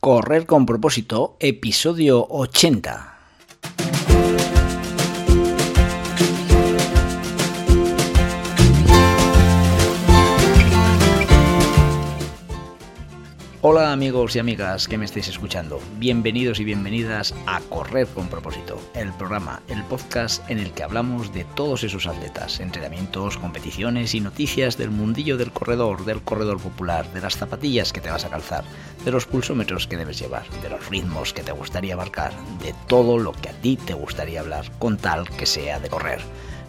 Correr con propósito, episodio 80. Hola amigos y amigas que me estáis escuchando, bienvenidos y bienvenidas a Correr con propósito, el programa, el podcast en el que hablamos de todos esos atletas, entrenamientos, competiciones y noticias del mundillo del corredor, del corredor popular, de las zapatillas que te vas a calzar, de los pulsómetros que debes llevar, de los ritmos que te gustaría marcar, de todo lo que a ti te gustaría hablar, con tal que sea de correr.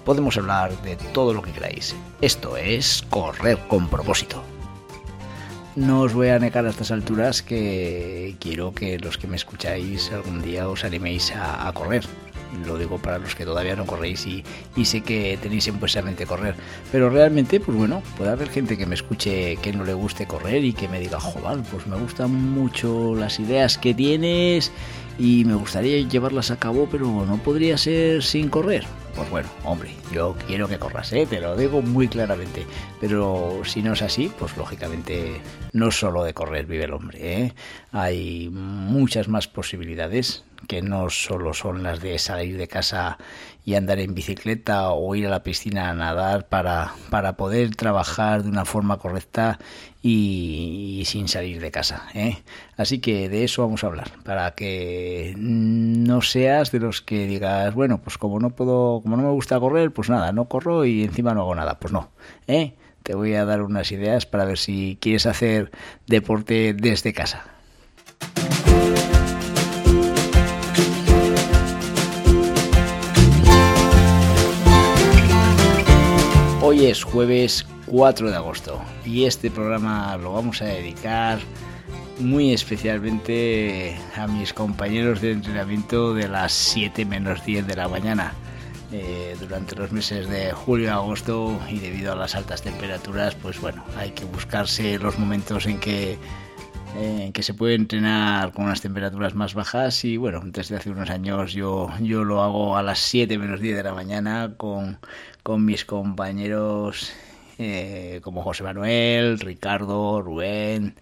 Podemos hablar de todo lo que queráis. Esto es Correr con propósito no os voy a negar a estas alturas que quiero que los que me escucháis algún día os animéis a, correr. Lo digo para los que todavía no corréis y, sé que tenéis en vuestra mente correr. Pero realmente, pues bueno, puede haber gente que me escuche que no le guste correr y que me diga, joder, pues me gustan mucho las ideas que tienes y me gustaría llevarlas a cabo, pero no podría ser sin correr. Pues bueno, hombre, yo quiero que corras, ¿eh? te lo digo muy claramente. Pero si no es así, pues lógicamente no solo de correr vive el hombre. ¿eh? Hay muchas más posibilidades que no solo son las de salir de casa y andar en bicicleta o ir a la piscina a nadar para, para poder trabajar de una forma correcta y, sin salir de casa. ¿eh? Así que de eso vamos a hablar, para que no seas de los que digas, bueno, pues como no puedo, como no me gusta correr, pues nada, no corro y encima no hago nada. Pues no, ¿eh? te voy a dar unas ideas para ver si quieres hacer deporte desde casa. Es jueves 4 de agosto y este programa lo vamos a dedicar muy especialmente a mis compañeros de entrenamiento de las 7 menos 10 de la mañana. Eh, durante los meses de julio agosto y debido a las altas temperaturas, pues bueno, hay que buscarse los momentos en que en que se puede entrenar con unas temperaturas más bajas y bueno, desde hace unos años yo, yo lo hago a las 7 menos 10 de la mañana con, con mis compañeros eh, como José Manuel, Ricardo, Rubén,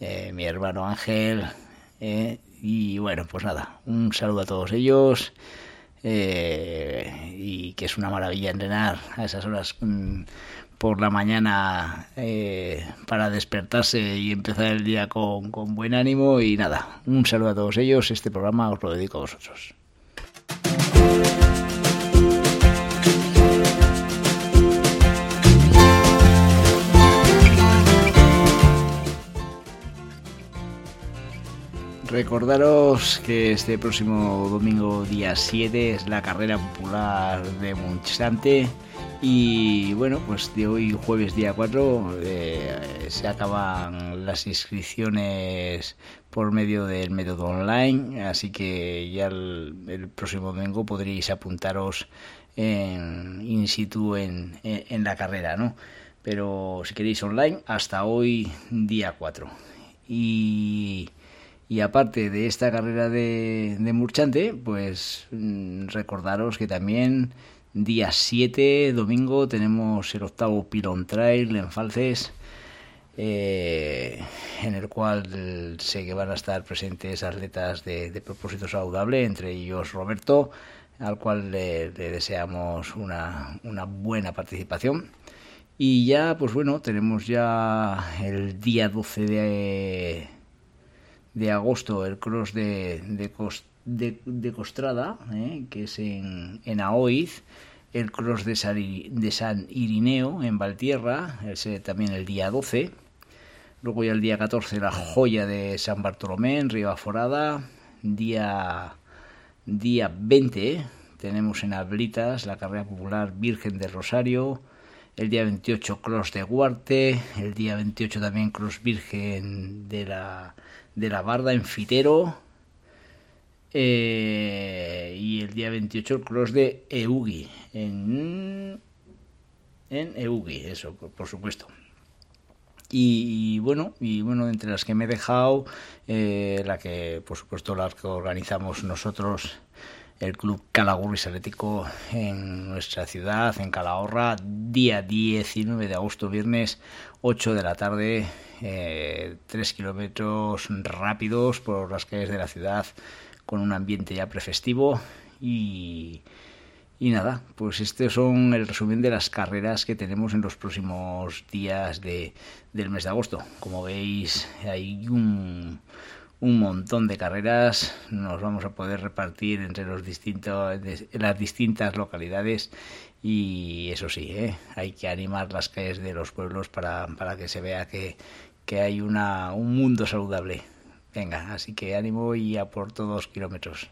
eh, mi hermano Ángel eh, y bueno, pues nada, un saludo a todos ellos y que es una maravilla entrenar a esas horas. Mm, por la mañana eh, para despertarse y empezar el día con, con buen ánimo. Y nada, un saludo a todos ellos, este programa os lo dedico a vosotros. Recordaros que este próximo domingo día 7 es la carrera popular de Munchante y bueno, pues de hoy jueves día 4 eh, se acaban las inscripciones por medio del método online, así que ya el, próximo domingo podréis apuntaros en, in situ en, en, la carrera, ¿no? Pero si queréis online, hasta hoy día 4. Y, y aparte de esta carrera de, de Murchante, pues mm, recordaros que también Día 7, domingo, tenemos el octavo Pilon Trail en Falces, eh, en el cual sé que van a estar presentes atletas de, propósito saludable, entre ellos Roberto, al cual le, deseamos una, una, buena participación. Y ya, pues bueno, tenemos ya el día 12 de, de agosto el cross de, de de, Costrada, ¿eh? que es en, en Aoiz, el cross de San, Irineo en Valtierra, ese también el día 12. Luego ya el día 14 la joya de San Bartolomé en Forada. Día, día 20 tenemos en Ablitas la carrera popular Virgen del Rosario. El día 28 Cross de Guarte. El día 28 también Cross Virgen de la, de la Barda en Fitero. Eh, y el día 28 el cross de Eugi en, en Eugi, eso, por, supuesto. Y, bueno, y bueno, entre las que me he dejado, eh, la que, por supuesto, la que organizamos nosotros el Club Calagurris Atlético en nuestra ciudad, en Calahorra, día 19 de agosto, viernes, 8 de la tarde, eh, 3 kilómetros rápidos por las calles de la ciudad con un ambiente ya prefestivo y, y nada, pues estos son el resumen de las carreras que tenemos en los próximos días de, del mes de agosto. Como veis, hay un un montón de carreras, nos vamos a poder repartir entre los distintos, las distintas localidades y eso sí, ¿eh? hay que animar las calles de los pueblos para, para que se vea que, que hay una, un mundo saludable. Venga, así que ánimo y a por todos kilómetros.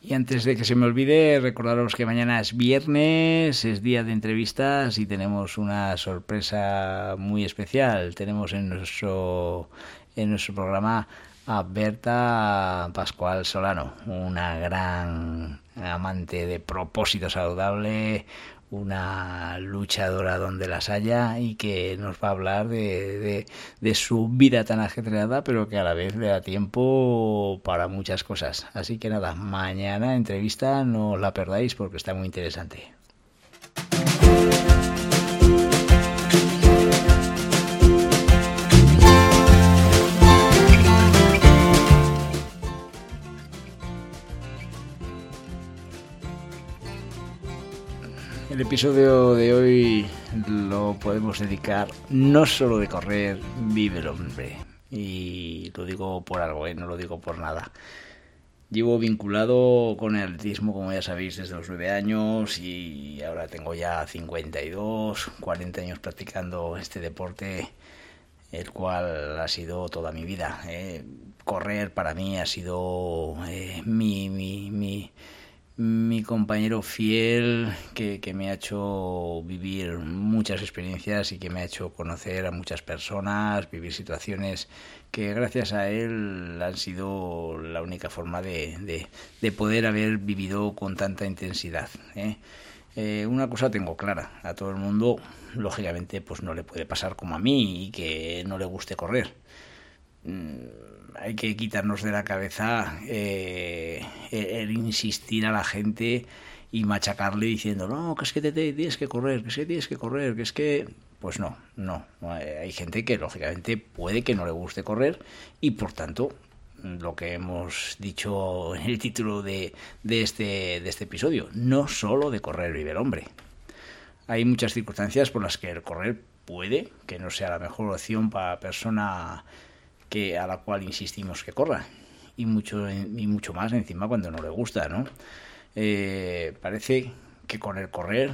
Y antes de que se me olvide, recordaros que mañana es viernes, es día de entrevistas y tenemos una sorpresa muy especial. Tenemos en nuestro en nuestro programa a Berta Pascual Solano, una gran amante de propósito saludable, una luchadora donde las haya y que nos va a hablar de, de, su vida tan ajetreada, pero que a la vez le da tiempo para muchas cosas. Así que nada, mañana entrevista no la perdáis porque está muy interesante. Episodio de hoy lo podemos dedicar no solo de correr, vive el hombre. Y lo digo por algo, ¿eh? no lo digo por nada. Llevo vinculado con el atletismo, como ya sabéis, desde los 9 años y ahora tengo ya 52, 40 años practicando este deporte, el cual ha sido toda mi vida. ¿eh? Correr para mí ha sido eh, mi, mi, mi mi compañero fiel que, que, me ha hecho vivir muchas experiencias y que me ha hecho conocer a muchas personas, vivir situaciones que gracias a él han sido la única forma de, de, de poder haber vivido con tanta intensidad. ¿eh? Eh, una cosa tengo clara, a todo el mundo lógicamente pues no le puede pasar como a mí y que no le guste correr. Mm, hay que quitarnos de la cabeza eh, el, insistir a la gente y machacarle diciendo, no, que es que te, tienes que correr, que es que tienes que correr, que es que... Pues no, no. Hay gente que lógicamente puede que no le guste correr y por tanto lo que hemos dicho en el título de, de, este, de este episodio, no solo de correr vive el hombre. Hay muchas circunstancias por las que el correr puede que no sea la mejor opción para persona que a la cual insistimos que corra. Y mucho y mucho más encima cuando no le gusta no eh, parece que con el correr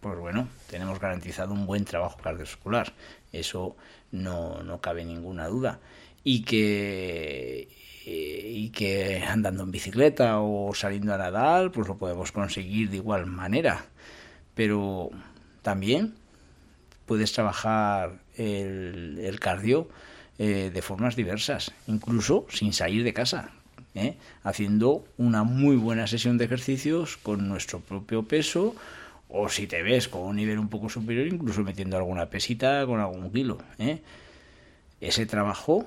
pues bueno tenemos garantizado un buen trabajo cardiovascular. Eso no, no cabe ninguna duda. Y que eh, y que andando en bicicleta o saliendo a nadar pues lo podemos conseguir de igual manera. Pero también puedes trabajar el, el cardio eh, de formas diversas, incluso sin salir de casa, ¿eh? haciendo una muy buena sesión de ejercicios con nuestro propio peso o si te ves con un nivel un poco superior, incluso metiendo alguna pesita con algún kilo. ¿eh? Ese trabajo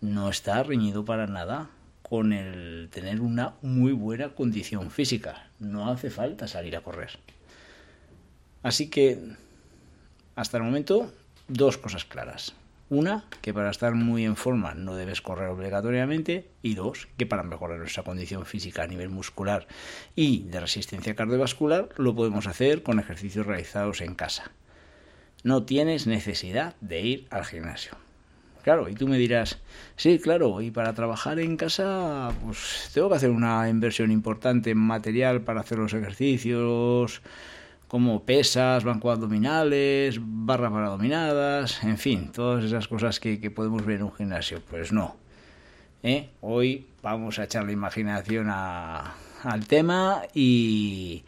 no está reñido para nada con el tener una muy buena condición física. No hace falta salir a correr. Así que, hasta el momento, dos cosas claras. Una, que para estar muy en forma no debes correr obligatoriamente. Y dos, que para mejorar nuestra condición física a nivel muscular y de resistencia cardiovascular lo podemos hacer con ejercicios realizados en casa. No tienes necesidad de ir al gimnasio. Claro, y tú me dirás, sí, claro, y para trabajar en casa, pues tengo que hacer una inversión importante en material para hacer los ejercicios, como pesas, bancos abdominales, barras para dominadas, en fin, todas esas cosas que, que podemos ver en un gimnasio. Pues no. ¿Eh? Hoy vamos a echar la imaginación a, al tema y,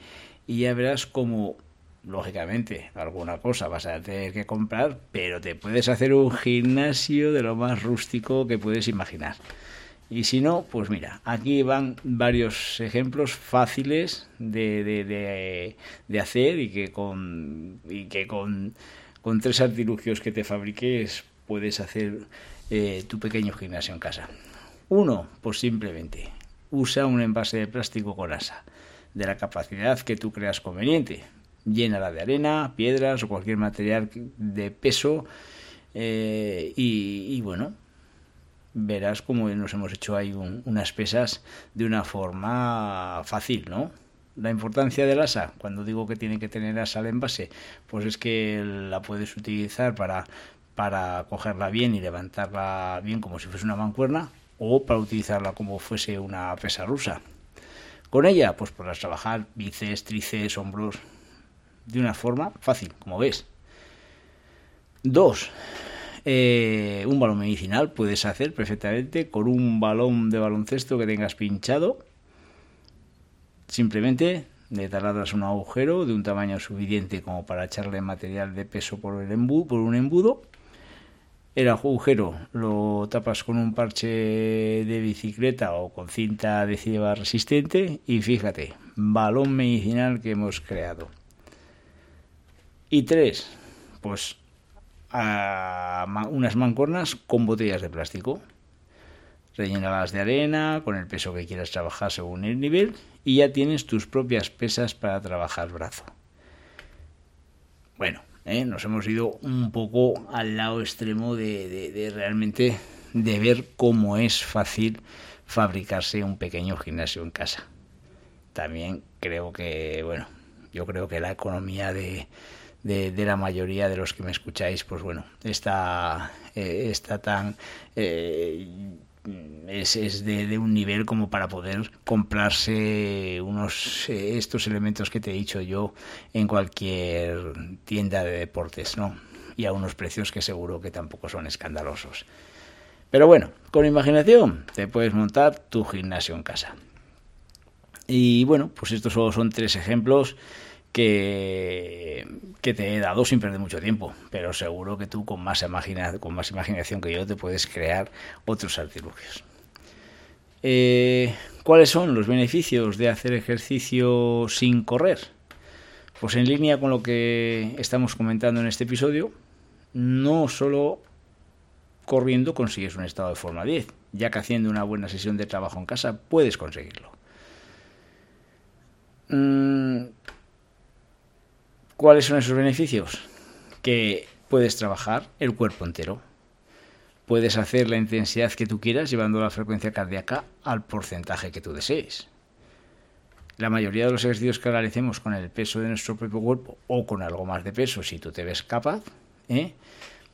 y ya verás cómo, lógicamente, alguna cosa vas a tener que comprar, pero te puedes hacer un gimnasio de lo más rústico que puedes imaginar. Y si no, pues mira, aquí van varios ejemplos fáciles de, de, de, hacer y que con, y que con, con, tres artilugios que te fabriques puedes hacer eh, tu pequeño gimnasio en casa. Uno, pues simplemente usa un envase de plástico con asa, de la capacidad que tú creas conveniente. Llénala de arena, piedras o cualquier material de peso eh, y, bueno, verás cómo nos hemos hecho ahí unas pesas de una forma fácil, ¿no? La importancia del asa, cuando digo que tiene que tener asa al envase, pues es que la puedes utilizar para, para cogerla bien y levantarla bien como si fuese una mancuerna o para utilizarla como fuese una pesa rusa. Con ella, pues podrás trabajar bíceps, tríceps, hombros de una forma fácil, como ves. Dos, eh, un balón medicinal puedes hacer perfectamente con un balón de baloncesto que tengas pinchado. Simplemente le taladras un agujero de un tamaño suficiente como para echarle material de peso por, el por un embudo el agujero lo tapas con un parche de bicicleta o con cinta adhesiva resistente y fíjate, balón medicinal que hemos creado. Y tres, pues unas mancornas con botellas de plástico. Rellénalas de arena con el peso que quieras trabajar según el nivel y ya tienes tus propias pesas para trabajar brazo. Bueno, ¿eh? nos hemos ido un poco al lado extremo de, realmente de ver cómo es fácil fabricarse un pequeño gimnasio en casa. También creo que, bueno, yo creo que la economía de, de, la mayoría de los que me escucháis, pues bueno, está, eh, está tan... Eh, es, de, un nivel como para poder comprarse unos eh, estos elementos que te he dicho yo en cualquier tienda de deportes, ¿no? Y a unos precios que seguro que tampoco son escandalosos. Pero bueno, con imaginación te puedes montar tu gimnasio en casa. Y bueno, pues estos son tres ejemplos que, que, te he dado sin perder mucho tiempo, pero seguro que tú con más, imaginación que yo te puedes crear otros artilugios. Eh, ¿Cuáles son los beneficios de hacer ejercicio sin correr? Pues en línea con lo que estamos comentando en este episodio, no solo corriendo consigues un estado de forma 10, ya que haciendo una buena sesión de trabajo en casa puedes conseguirlo. Mm, ¿Cuáles son esos beneficios? Que puedes trabajar el cuerpo entero. Puedes hacer la intensidad que tú quieras llevando la frecuencia cardíaca al porcentaje que tú desees. La mayoría de los ejercicios que realicemos con el peso de nuestro propio cuerpo o con algo más de peso, si tú te ves capaz, ¿eh?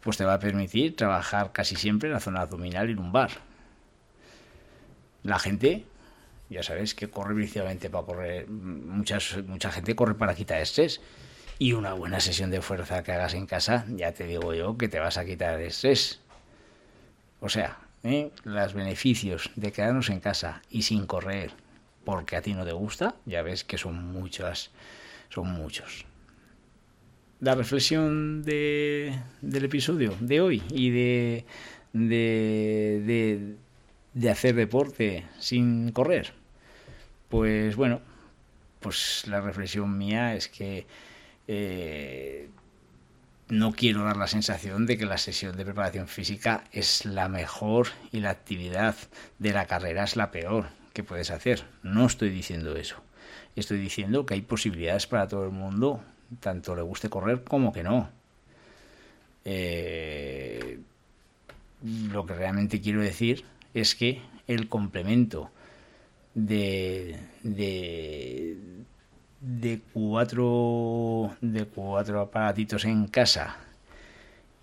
pues te va a permitir trabajar casi siempre en la zona abdominal y lumbar. La gente, ya sabes que corre principalmente para correr, muchas, mucha gente corre para quitar estrés y una buena sesión de fuerza que hagas en casa, ya te digo yo que te vas a quitar el estrés. O sea, ¿eh? los beneficios de quedarnos en casa y sin correr porque a ti no te gusta, ya ves que son muchas, son muchos. La reflexión de, del episodio de hoy y de, de, de, de hacer deporte sin correr. Pues bueno, pues la reflexión mía es que eh, no quiero dar la sensación de que la sesión de preparación física es la mejor y la actividad de la carrera es la peor que puedes hacer. No estoy diciendo eso. Estoy diciendo que hay posibilidades para todo el mundo, tanto le guste correr como que no. Eh, lo que realmente quiero decir es que el complemento de, de, de cuatro, de cuatro aparatitos en casa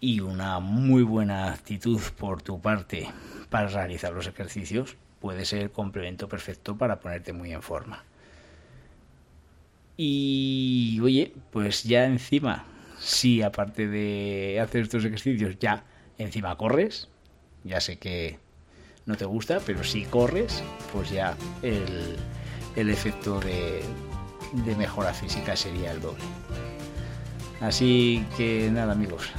y una muy buena actitud por tu parte para realizar los ejercicios, puede ser el complemento perfecto para ponerte muy en forma. Y oye, pues ya encima, si aparte de hacer estos ejercicios, ya encima corres, ya sé que no te gusta, pero si corres, pues ya el, el efecto de, de mejora física sería el doble. Así que nada amigos.